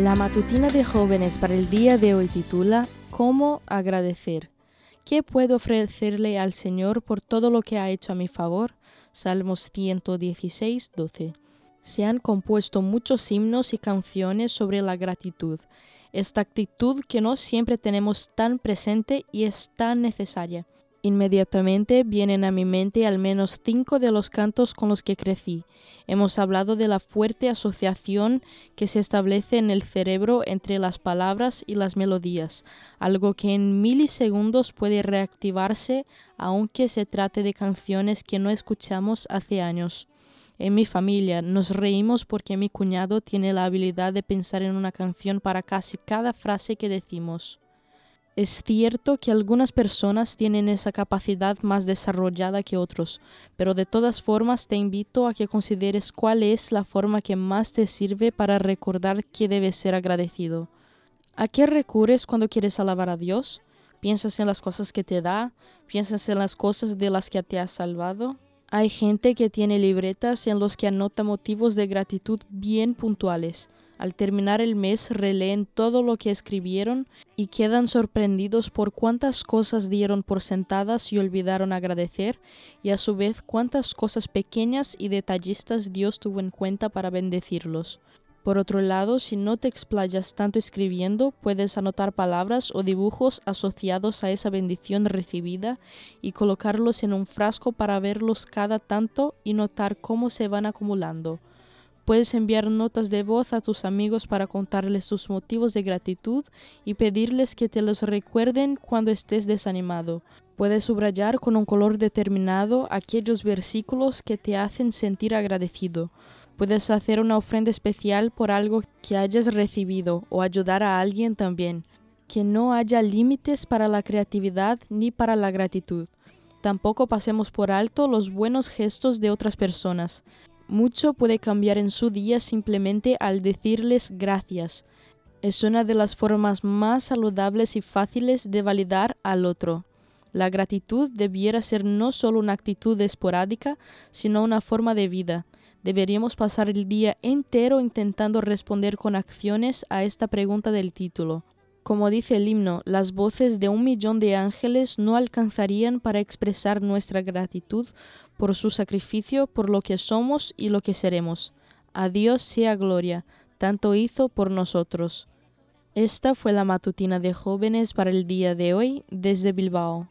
La matutina de jóvenes para el día de hoy titula ¿Cómo agradecer? ¿Qué puedo ofrecerle al Señor por todo lo que ha hecho a mi favor? Salmos 116, 12. Se han compuesto muchos himnos y canciones sobre la gratitud, esta actitud que no siempre tenemos tan presente y es tan necesaria. Inmediatamente vienen a mi mente al menos cinco de los cantos con los que crecí. Hemos hablado de la fuerte asociación que se establece en el cerebro entre las palabras y las melodías, algo que en milisegundos puede reactivarse aunque se trate de canciones que no escuchamos hace años. En mi familia nos reímos porque mi cuñado tiene la habilidad de pensar en una canción para casi cada frase que decimos. Es cierto que algunas personas tienen esa capacidad más desarrollada que otros, pero de todas formas te invito a que consideres cuál es la forma que más te sirve para recordar que debes ser agradecido. ¿A qué recurres cuando quieres alabar a Dios? ¿Piensas en las cosas que te da? ¿Piensas en las cosas de las que te ha salvado? Hay gente que tiene libretas en los que anota motivos de gratitud bien puntuales. Al terminar el mes releen todo lo que escribieron y quedan sorprendidos por cuántas cosas dieron por sentadas y olvidaron agradecer, y a su vez cuántas cosas pequeñas y detallistas Dios tuvo en cuenta para bendecirlos. Por otro lado, si no te explayas tanto escribiendo, puedes anotar palabras o dibujos asociados a esa bendición recibida y colocarlos en un frasco para verlos cada tanto y notar cómo se van acumulando. Puedes enviar notas de voz a tus amigos para contarles sus motivos de gratitud y pedirles que te los recuerden cuando estés desanimado. Puedes subrayar con un color determinado aquellos versículos que te hacen sentir agradecido. Puedes hacer una ofrenda especial por algo que hayas recibido o ayudar a alguien también. Que no haya límites para la creatividad ni para la gratitud. Tampoco pasemos por alto los buenos gestos de otras personas. Mucho puede cambiar en su día simplemente al decirles gracias. Es una de las formas más saludables y fáciles de validar al otro. La gratitud debiera ser no solo una actitud esporádica, sino una forma de vida. Deberíamos pasar el día entero intentando responder con acciones a esta pregunta del título. Como dice el himno, las voces de un millón de ángeles no alcanzarían para expresar nuestra gratitud por su sacrificio, por lo que somos y lo que seremos. A Dios sea gloria, tanto hizo por nosotros. Esta fue la matutina de jóvenes para el día de hoy desde Bilbao.